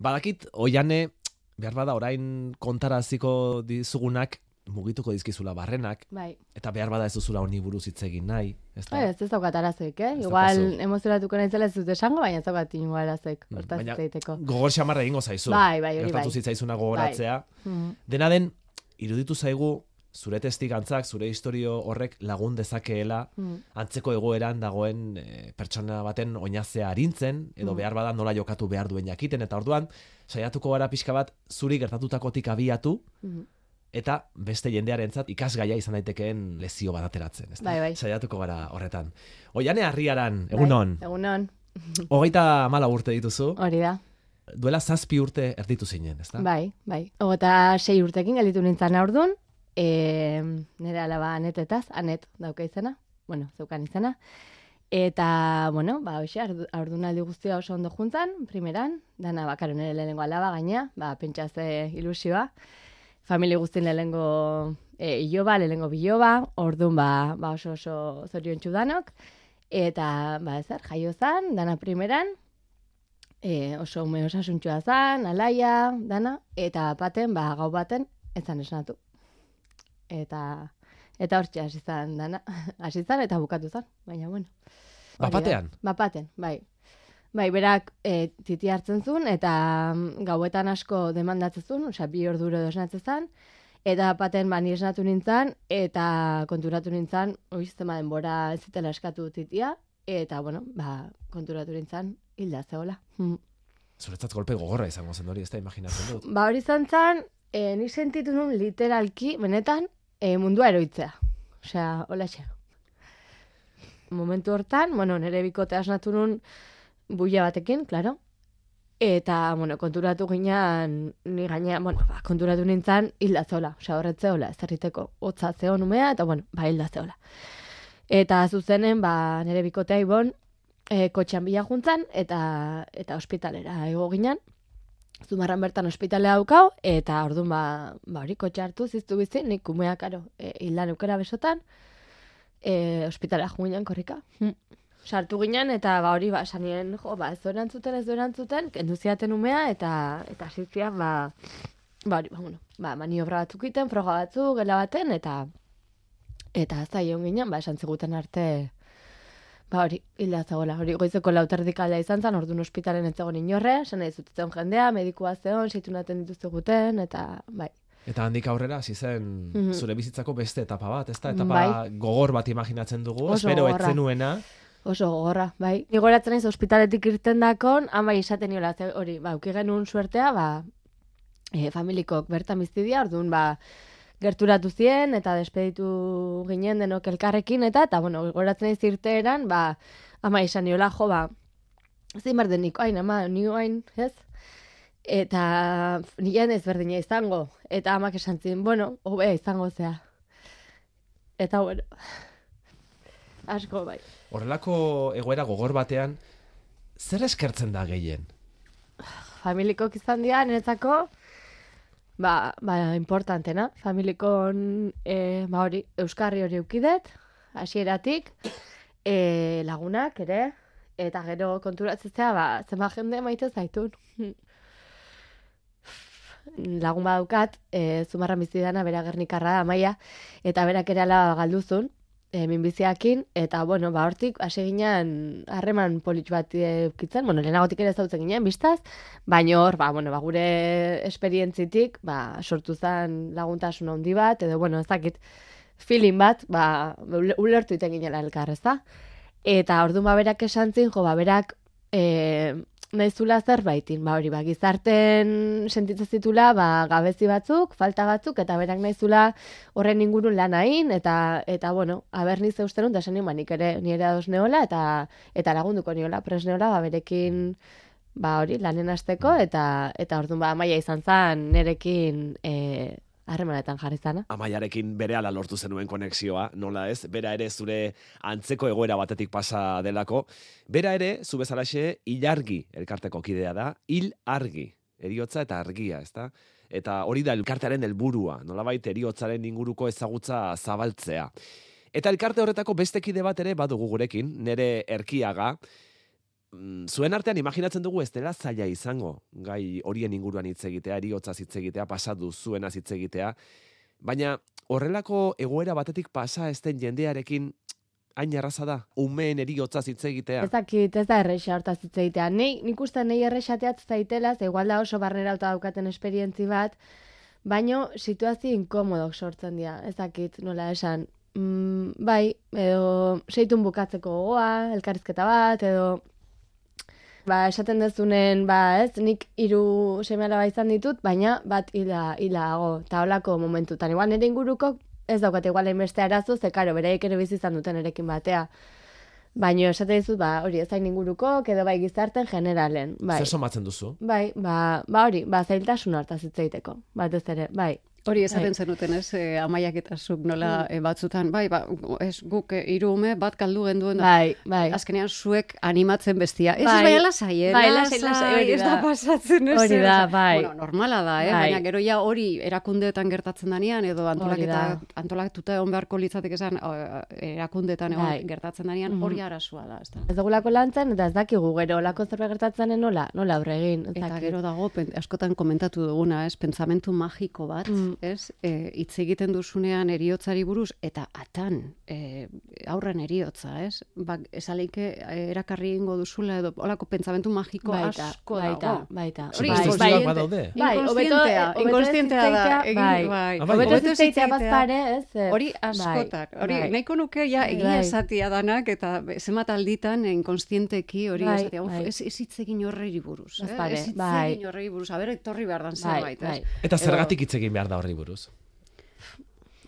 Badakit, oiane, behar bada orain kontaraziko dizugunak mugituko dizkizula barrenak, Bai. eta behar bada ez duzula honi buruz hitz egin nahi. Ez da? Bai, ez ez daukat arazoik, eh? Ez Igual daukazu. emozionatuko naizela ez dut esango, baina ez daukat igual arazoik. Mm, Hortaz baina hitz egiteko. Gogor xamarra egingo zaizu. Bai, bai, hori Gertatu bai. zitzaizuna gogoratzea. Mhm. Dena den, iruditu zaigu, zure testigantzak, zure historio horrek lagun dezakeela, Mhm. antzeko egoeran dagoen eh, pertsona baten oinazea arintzen, edo Mm. behar bada nola jokatu behar duen jakiten, eta orduan, saiatuko gara pixka bat, zuri gertatutakotik abiatu, Mhm. eta beste jendearentzat ikasgaia izan daitekeen lezio bat ateratzen. ezta? Bai, bai. Saiatuko gara horretan. Oiane harriaran, egunon, Bai, egunon, hogeita mala urte dituzu, hori da. duela zazpi urte erditu zinen, ezta? Bai, bai. Ogota sei urtekin gelitu nintzen aurdun, e, nire alaba anetetaz, anet dauka izena, bueno, zeukan izena. Eta, bueno, ba, hoxe, aurdunaldi guztia oso ondo juntzan, primeran, dana bakaro nire lehenengo alaba gaina, ba, pentsazte ilusioa. Familia guztien lehenengo e, iloba, lehenengo biloba, ordun ba, ba oso oso zorion danok. Eta, ba, ezer, jaio zan, dana primeran, e, oso ume osasuntxua zan, alaia, dana, eta baten, ba, gau baten, ez zan esnatu. Eta, eta hortxe hasi zan, dana, hasi zan, eta bukatu zan, baina, bueno. Bapatean? Bapaten, bai. Bai, berak e, titi hartzen zuen, eta mm, gauetan asko demandatzen zuen, osea, bi orduro edo esnatzen zan, eta baten ba, ni esnatu nintzen, eta konturatu nintzen, hori denbora ez zitela eskatu titia, eta, bueno, ba, konturatu nintzen, hilda zehola. Mm. Zuretzat golpe gogorra izango zen hori, ez da imaginatzen dut. Ba, hori izan zen, e, nik sentitu nun literalki, benetan, e, mundua eroitzea. Osea, hola Momentu hortan, bueno, nire bikote asnatu nun buia batekin, claro. Eta, bueno, konturatu ginean, ni gaina, bueno, ba, konturatu nintzen hilda zeola. Osea, horretzeola, ez erriteko hotza zeon umea, eta, bueno, ba, hilda zeola. Eta zuzenen, ba, nire bikotea ibon, e, kotxean bila juntzan, eta, eta ospitalera ego ginen. Zumarran bertan ospitalea daukau, eta orduan ba, ba hori kotxe hartu ziztu bizi, nik umea, karo, e, hildan besotan, e, ospitalea jo ginen korrika. Hm. Sartu ginen, eta ba hori, ba, sanien, jo, ba, ez erantzuten, ez erantzuten, kendu ziaten umea, eta, eta zizian, ba, ba hori, ba, bueno, ba, maniobra batzuk iten, froga batzuk, gela baten, eta, eta zai egon ginen, ba, esan ziguten arte, Ba hori, hilda zegoela, hori goizeko lauterdik alda izan zen, orduan ospitalen ez zegoen inorre, esan nahi zutetzen jendea, medikua zeon, seitunaten dituzteguten, eta bai. Eta handik aurrera, hasi zen Mhm. zure bizitzako beste etapa bat, ez da? Etapa Bai. gogor bat imaginatzen dugu, Oso espero etzenuena. Oso gogorra, bai. Ni goratzen naiz ospitaletik irten dakon, ama izaten niola, hori, ba, uki genuen suertea, ba, e, familikok bertan biztidia, orduan, ba, gerturatu zien, eta despeditu ginen denok elkarrekin, eta, eta, bueno, goratzen naiz irteeran, ba, ama izan niola, jo, ba, zein behar denik, hain, ama, ni hain, ez? Eta nien ez berdina izango, eta amak esan zin, bueno, hobea izango zea. Eta, bueno, asko, bai. Horrelako egoera gogor batean, zer eskertzen da gehien? familikok izan dira, niretzako, ba, ba, importantena. Familikon, e, ba hori, Euskarri hori eukidet, hasieratik, e, lagunak ere, eta gero konturatzea, ba, zenba jende maite zaitun. Lagun badaukat, e, zumarran bizi dana, bera gernikarra da, amaia, eta berak ere ala galduzun, e, minbiziakin, eta, bueno, ba, hortik, hasi ginen, harreman politx bat eukitzen, bueno, lehenagotik ere zautzen ginen, biztaz, baina hor, ba, bueno, ba, gure esperientzitik, ba, sortu zen laguntasun handi bat, edo, bueno, ez dakit, feeling bat, ba, ule- ulertu iten ginela elkar, ez da? Eta orduan ba, berak esan zin, jo, ba, berak, e, nahizula zerbaitin, ba, hori, ba, gizarten sentitzen zitula, ba, gabezi batzuk, falta batzuk, eta berak nahizula horren ingurun lan hain, eta, eta bueno, aber nize uste nun, da nien, ba, nik ere nire ados neola, eta, eta lagunduko niola, pres neola, ba, berekin, ba, hori, lanen hasteko, eta, eta orduan, ba, maia izan zen, nerekin, e, harremanetan jarri zana. Amaiarekin bere ala lortu zenuen konexioa, nola ez? Bera ere zure antzeko egoera batetik pasa delako. Bera ere, zu bezalaxe, ilargi elkarteko kidea da, hil argi, eriotza eta argia, ezta? Eta hori da elkartearen helburua, nolabait eriotzaren inguruko ezagutza zabaltzea. Eta elkarte horretako beste kide bat ere badugu gurekin, nere erkiaga, zuen artean imaginatzen dugu ez dela zaila izango, gai horien inguruan hitz egitea, eriotza hitz egitea, pasatu zuena hitz egitea, baina horrelako egoera batetik pasa ez den jendearekin hain erraza da, umeen eriotza hitz egitea. Ez dakit, ez da erresa hortaz hitz egitea. Nei, nik uste nei erresateat zaitela, ze igual da oso barnera auta daukaten esperientzi bat, baino situazio inkomodok sortzen dira. Ez dakit, nola esan, mm, bai, edo seitun bukatzeko gogoa, elkarrizketa bat, edo ba, esaten dezunen, ba, ez, nik hiru seme alaba izan ditut, baina bat hila, hilago, eta holako momentutan. Igual nire inguruko ez daukat igual hainbeste arazo, ze karo, beraiek ere bizi izan duten erekin batea. Baina esate dizut, ba, hori ez hain inguruko, edo bai gizarten generalen. Bai, Zer somatzen duzu? bai, ba, ba hori, ba, zailtasun hartaz hitz egiteko, batez ere, bai. Hori esaten Bai. zenuten, ez, e, amaiak eta zuk nola e, batzutan, bai, ba, ez, guk e, hiru ume bat kaldu genduen. Bai, bai. azkenean zuek animatzen bestia. Ez, Bai. bai, lasai, eh? Bai, lasai, lasai, hori ez da. pasatzen, ez. Hori eh, da, bai. Bueno, normala da, eh? Bai. Baina gero ja hori erakundeetan gertatzen danean, edo antolaketa, da. antolatuta egon beharko litzatek esan, erakundeetan egon Bai. gertatzen danean, Mhm. hori arazoa da, ez da. Ez dugulako lantzen, eta ez dakigu gero, olako zerbait gertatzen nola, nola aurre egin. Eta gero dago, askotan komentatu duguna, ez, pentsamentu magiko bat, Mm. Ez, e, hitz egiten duzunean eriotzari buruz, eta atan, e, aurren eriotza, ez, ba, esaleike e, erakarri ingo duzula, edo olako pentsamentu magiko baita, asko baita, dago. baita. Hori bai, bai, badaude. Bai, hobeto- Inkonstientea, da. bai. bai. Bai. Hobeto zitzaitea bazpare, ez? Hori bai, askotak. Hori bai. nahiko nuke ja egia Bai. esatia danak eta zenbat alditan inkonstienteki hori Bai, esatia. Uf, bai. ez ez hitz egin horreri buruz. Eh? Ez hitz egin horreri buruz. Aber etorri behar dan Bai, zerbait, bai. ez? Eta zergatik hitz egin behar da horri buruz?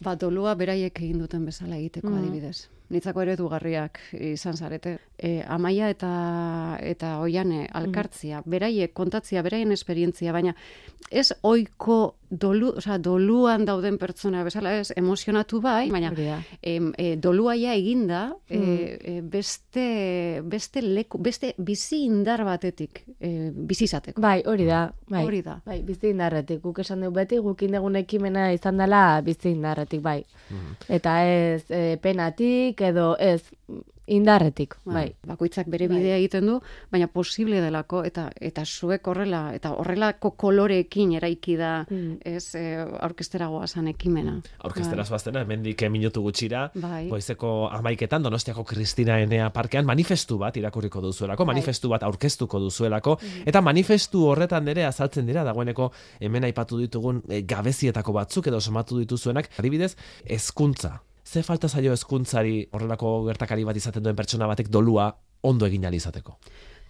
Ba, dolua beraiek egin duten bezala egiteko Mhm. adibidez. Nitzako eredugarriak izan zarete. E, amaia eta eta oiane alkartzia, beraiek kontatzia, beraien esperientzia, baina ez oiko dolu, osea, doluan dauden pertsona bezala ez, emozionatu bai, baina em, e, dolua ja eginda, e, Mm. e, beste, beste, leku, beste bizi indar batetik e, bizi izateko. Bai, hori da. Bai. Hori da. Bai, bizi indarretik. Guk esan dugu beti, guk indegun ekimena izan dela bizi indarretik, bai. Mhm. Eta ez e, penatik, edo ez indarretik, bai. Bakoitzak bere Bai. bidea egiten du, baina posible delako eta eta zuek horrela eta horrelako koloreekin eraiki da Mm. ez e, aurkestera goazan ekimena. Aurkestera zoaztena, hemendik minutu gutxira, Bai. goizeko amaiketan, Donostiako Kristina Enea parkean, manifestu bat irakurriko duzuelako, Bai. manifestu bat aurkeztuko duzuelako, eta manifestu horretan ere azaltzen dira, dagoeneko hemen aipatu ditugun e, gabezietako batzuk edo somatu dituzuenak, adibidez, hezkuntza. Ze falta zaio hezkuntzari horrelako gertakari bat izaten duen pertsona batek dolua ondo egin izateko.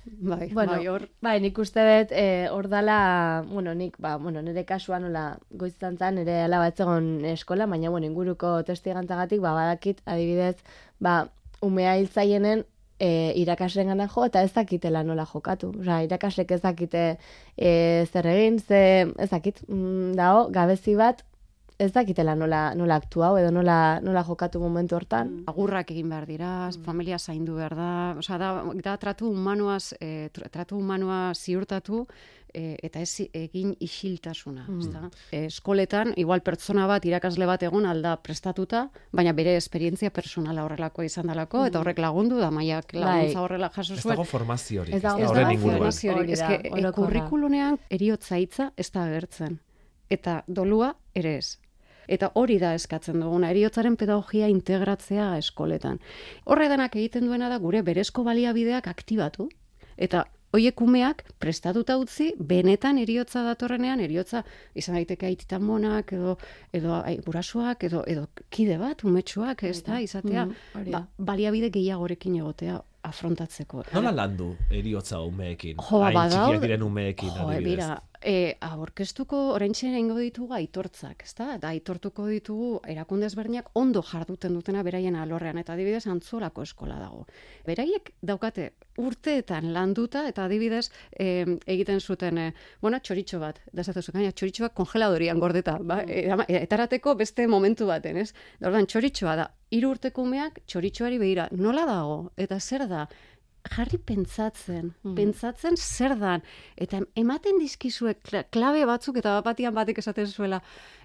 Bai, Bueno, bai, hor bai, nik uste dut, e, hor dala, bueno, nik, ba, bueno, nire kasuan, nola, goiztan zan, nire alaba ez zegoen eskola, baina, bueno, inguruko testigantzagatik, ba, badakit, adibidez, ba, umea hiltzaienen, e, irakaslen gana jo, eta ez dakitela nola jokatu. Osa, irakaslek ez dakite e, zer egin, ze, ez dakit, mm, dao, gabezi bat, ez dakitela nola, nola aktuau, edo nola, nola jokatu momentu hortan. agurrak egin behar dira, Mm. familia zaindu behar da, osea, da, da tratu humanoaz, e, tra- tratu humanoa ziurtatu, e, eta ez egin isiltasuna. Mm. ezta? E, eskoletan, igual pertsona bat, irakasle bat egon alda prestatuta, baina bere esperientzia personala horrelako izan dalako, eta horrek lagundu da, maiak laguntza Mm. Bai. horrela jaso Ez zuen. dago formaziorik, Ez ez dago- da ez dago inguruan. formazio- Hori Hori da, Eske, e, orokorra. kurrikulunean eriotza hitza ez da agertzen. Eta dolua ere ez. Eta hori da eskatzen duguna, eriotzaren pedagogia integratzea eskoletan. Horre denak egiten duena da gure berezko baliabideak aktibatu. Eta hoiek umeak prestatuta utzi, benetan eriotza datorrenean, eriotza izan daiteke aititan monak, edo, edo ai, gurasoak, edo, edo kide bat, umetxoak, ez da, izatea, Mhm, hori ba, da. baliabide gehiagorekin egotea afrontatzeko. Nola landu eriotza umeekin? Jo, Hain txikiak diren umeekin, Jo, adibidez. bira, e, aurkeztuko oraintxe egingo ditugu aitortzak, ezta? Da aitortuko ditugu erakunde ezberdinak ondo jarduten dutena beraien alorrean eta adibidez antzolako eskola dago. Beraiek daukate urteetan landuta eta adibidez e, egiten zuten e, bueno, txoritxo bat, da esatu gaina txoritxoak kongeladorian gordeta, ba, e, ama- e, etarateko beste momentu baten, ez? Da orduan txoritxoa da, hiru urteko umeak txoritxoari begira, nola dago eta zer da? Jarri pentsatzen, Mm. pentsatzen zer dan, eta ematen dizkizue kla- klabe batzuk eta bat batian batek esaten zuela,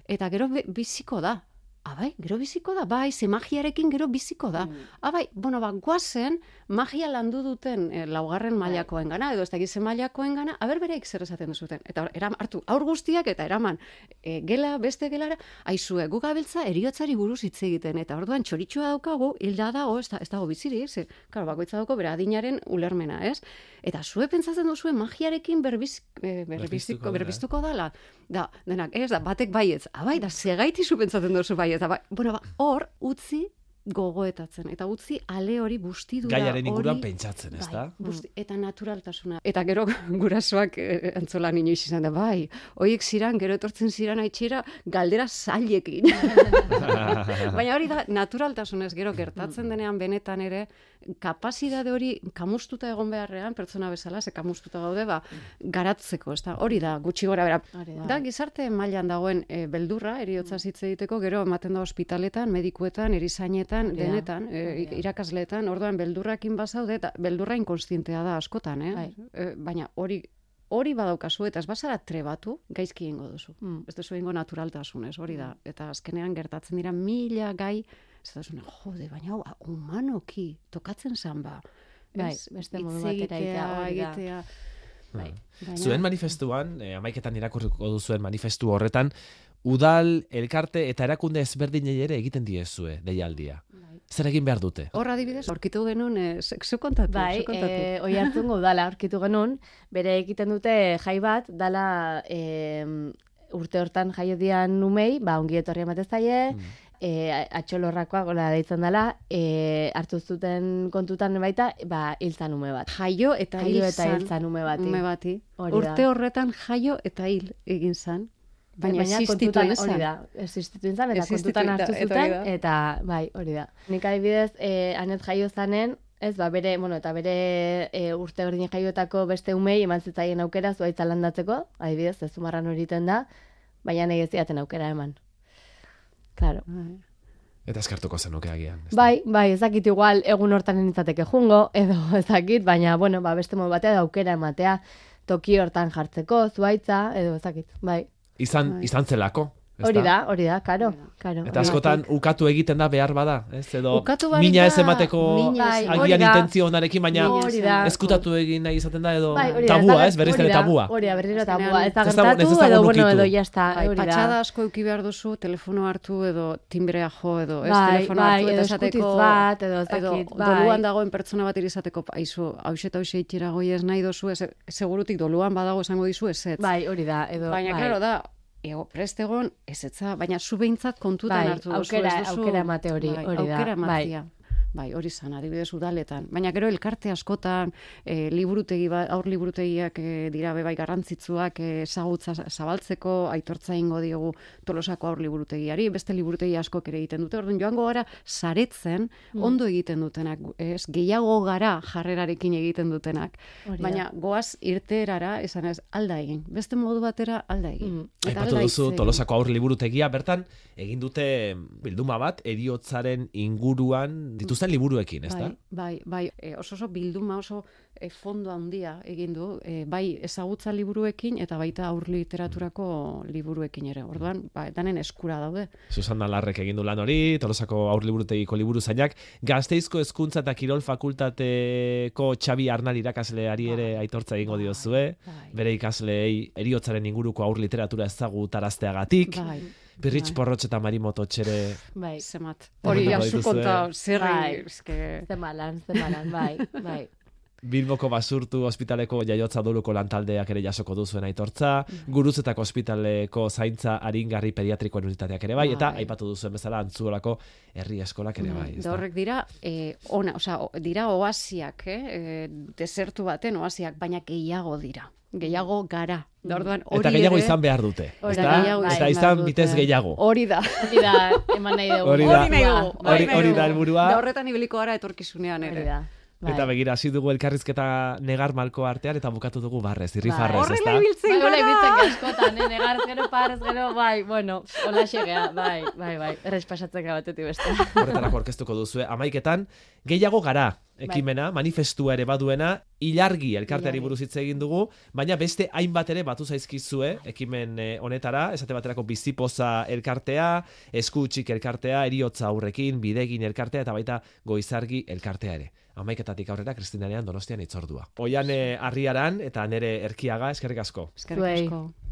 eta gero biziko da. Abai, gero biziko da, bai, ze magiarekin gero biziko da. Mm. Abai, bueno, ba, guazen, magia landu duten e, laugarren mailakoen gana, edo ez da gize mailakoen gana, aber bereik zer esaten duzuten. Eta eram, hartu, aur guztiak eta eraman, e, gela, beste gelara, aizue, gu gabiltza eriotzari buruz hitz egiten, eta orduan txoritxoa daukagu, hilda dago, ez, da, ez dago bizirik, ze, karo, bakoitza dauko, bera adinaren ulermena, ez? Eta zue pentsatzen duzue magiarekin berbiz, e, berbiztuko, berbiztuko dala. Da, denak, ez da, batek baietz, abai, da, segaiti zu pentsatzen duzu baietz, ba, bueno, ba, hor, utzi gogoetatzen eta utzi ale hori bustidura Gaiaren inguruan pentsatzen, ez da? Bai, busti, eta naturaltasuna. Eta gero gurasoak eh, antzolan inoiz izan da, bai, hoiek ziran, gero etortzen ziran aitxera, galdera zailekin. Baina hori da, naturaltasunez gero gertatzen denean benetan ere, kapazidade hori kamustuta egon beharrean, pertsona bezala, ze kamustuta gaude, ba, garatzeko, ez da, hori da, gutxi gora bera. Da, gizarte mailan dagoen e, beldurra, eriotza hitz egiteko, gero ematen da ospitaletan, medikuetan, erizainetan, denetan, e, irakasleetan, orduan beldurrakin bazaude, eta beldurra inkonstientea da askotan, eh? Bai. E, baina hori hori badaukazu eta ez bazara trebatu, gaizki egingo duzu. Mm. Ez duzu egingo naturaltasunez, hori da. Eta azkenean gertatzen dira mila gai, ez da zuna, jode, baina hau, humanoki, tokatzen zan ba. Bai, beste modu batera egitea, hori da. egitea. Bai. Baina- Zuen manifestuan, eh, amaiketan irakurriko duzuen manifestu horretan, udal, elkarte eta erakunde ezberdinei ere egiten diezue deialdia. Bai. Zer egin behar dute? Hor adibidez, aurkitu genuen, eh, ze- zu kontatu, Bai, zu kontatu. e, oi hartzungo udala aurkitu genuen, bere egiten dute jai bat, dala e, urte hortan jaio dian numei, ba, ongi etorri ematez zaie, Mm. E, atxolorrakoa gola deitzen dela, e, hartu zuten kontutan baita, ba, hiltzan ume bat. jaio eta Jaio eta zan, hiltzan ume bati. ume bati. Hori. Urte horretan jaio eta hil egin zan. Baina, existitu kontutan hori da, existitu izan, eta kontutan hartu hori zuten, eta bai, hori da. Nik adibidez, e, anet jaio zanen, ez, ba, bere, bueno, eta bere e, urte berdin jaiotako beste umei eman zitzaien aukera zuaitza landatzeko, adibidez, ez zumarran horiten da, baina nahi ez aukera eman. Claro. Bai. Eta eskartuko zenuke agian. Bai, bai, ez dakit igual egun hortan nintzateke jungo, edo ez dakit, baina, bueno, ba, beste modu batea da aukera ematea, toki hortan jartzeko, zuaitza, edo ez dakit, bai. Izan, Bai. izan zelako. Hori da, hori da, karo, karo. Eta askotan ukatu egiten da behar bada, ez? Edo mina ez emateko Bai, agian intentzio onarekin, baina eskutatu egin nahi izaten da edo Bai, tabua, ez? Berriz ere tabua. Hori da, berriro Azkenean, tabua. Ez da gertatu, edo, bueno, edo jazta, Bai, patxada asko euki behar duzu, telefono hartu edo timbrea jo edo ez Bai, telefono bai, hartu edo eta eskutiz esateko bat, edo ez edo dakit, bai. doluan dagoen pertsona bat irizateko aizu, hauxe eta hauxe itxera goi ez nahi dozu, ez, segurutik doluan badago esango dizu ez ez. Bai, hori da, edo, Baina, bai. claro, da, ego, prest egon, ez etza, baina zu behintzat kontutan Bai, hartu duzu. aukera- aukera emate hori, bai, hori da, Aukera bai. Bai, hori zan, adibidez udaletan. Baina gero elkarte askotan, e, liburutegi, ba, aur liburutegiak e, dira be bai garrantzitsuak e, ezagutza zabaltzeko, aitortza ingo diogu tolosako aur liburutegiari, beste liburutegi askok ere egiten dute. Orduan joango gara saretzen, Mm. ondo egiten dutenak, ez, gehiago gara jarrerarekin egiten dutenak. Hori da. Baina goaz irteerara, esan ez, alda egin. Beste modu batera alda egin. Mm. Eta Aipatu alda duzu. Tolosako aur liburutegia bertan egin dute bilduma bat eriotzaren inguruan dituzten liburuekin, ez da? Bai, bai, bai, e, oso oso bilduma oso e, fondo handia egin du, e, bai ezagutza liburuekin eta baita aur literaturako liburuekin ere. Orduan, ba, danen eskura daude. Susanna Larrek egin du lan hori, Tolosako aur liburutegiko liburu zainak, Gazteizko hezkuntza eta kirol fakultateko Xabi Arnal irakasleari ere Bai, aitortza egingo bai, diozue, bai. bere ikasleei eriotzaren inguruko aur literatura ezagutarazteagatik, Bai, Pirritx bai. Porrotx eta Marimoto txere Bai, zemat. Hori dituzue. konta, zer Bai. eske... zemalan, zemalan, bai, bai. Bilboko basurtu ospitaleko jaiotza doluko lantaldeak ere jasoko duzuen aitortza, guruzetako ospitaleko zaintza aringarri pediatrikoen unitateak ere bai, eta Bai. aipatu duzuen bezala antzuolako herri eskolak ere bai. Da ezta? horrek dira, e, ona, osea, dira oasiak, eh? E, desertu baten oasiak, baina gehiago dira. Gehiago gara. Da orduan, hori Eta gehiago ere- izan behar dute. Hori ezta? da, gehiago Eta izan bitez gehiago. Hori da. Hori da, eman nahi dugu. Hori da. Hori nahi dugu. Hori- da helburua. Da horretan ibiliko gara etorkizunean ere. Hori da. Bai. Eta begira, hasi dugu elkarrizketa negar malko artean, eta bukatu dugu barrez, irrifarrez, Horrela ezta? ibiltzen Bai, gara. ibiltzen gara askotan, eh? negarz gero, parez gero, bai, bueno, hola xegea, bai, bai, bai, errez pasatzen gara batetik beste. Horretarako orkestuko duzue, amaiketan, gehiago gara, Bai. ekimena, manifestua ere baduena, ilargi elkarteari buruz hitz egin dugu, baina beste hainbat ere batu zaizkizue, ekimen eh, honetara, esate baterako bizipoza elkartea, eskutsik elkartea, eriotza aurrekin, bidegin elkartea, eta baita goizargi elkartea ere. amaiketatik aurrera Kristinarean donostian itzordua. Oian eh, arriaran eta nere erkiaga eskerrik asko. Eskerrik asko.